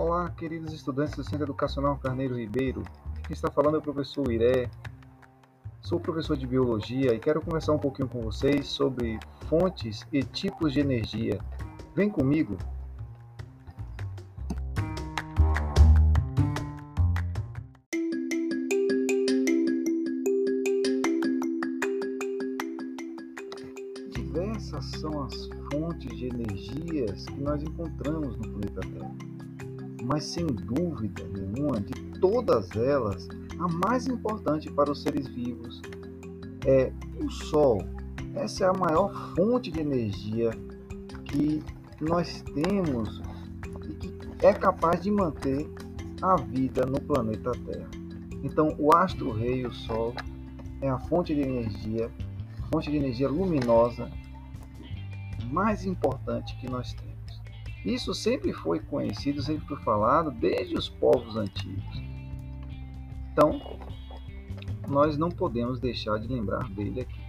Olá, queridos estudantes do Centro Educacional Carneiro Ribeiro. Quem está falando é o professor Iré. Sou professor de biologia e quero conversar um pouquinho com vocês sobre fontes e tipos de energia. Vem comigo! Diversas são as fontes de energias que nós encontramos no planeta Terra. Mas sem dúvida nenhuma, de todas elas, a mais importante para os seres vivos é o Sol. Essa é a maior fonte de energia que nós temos e que é capaz de manter a vida no planeta Terra. Então, o astro-rei, o Sol, é a fonte de energia, fonte de energia luminosa mais importante que nós temos. Isso sempre foi conhecido, sempre foi falado desde os povos antigos. Então, nós não podemos deixar de lembrar dele aqui.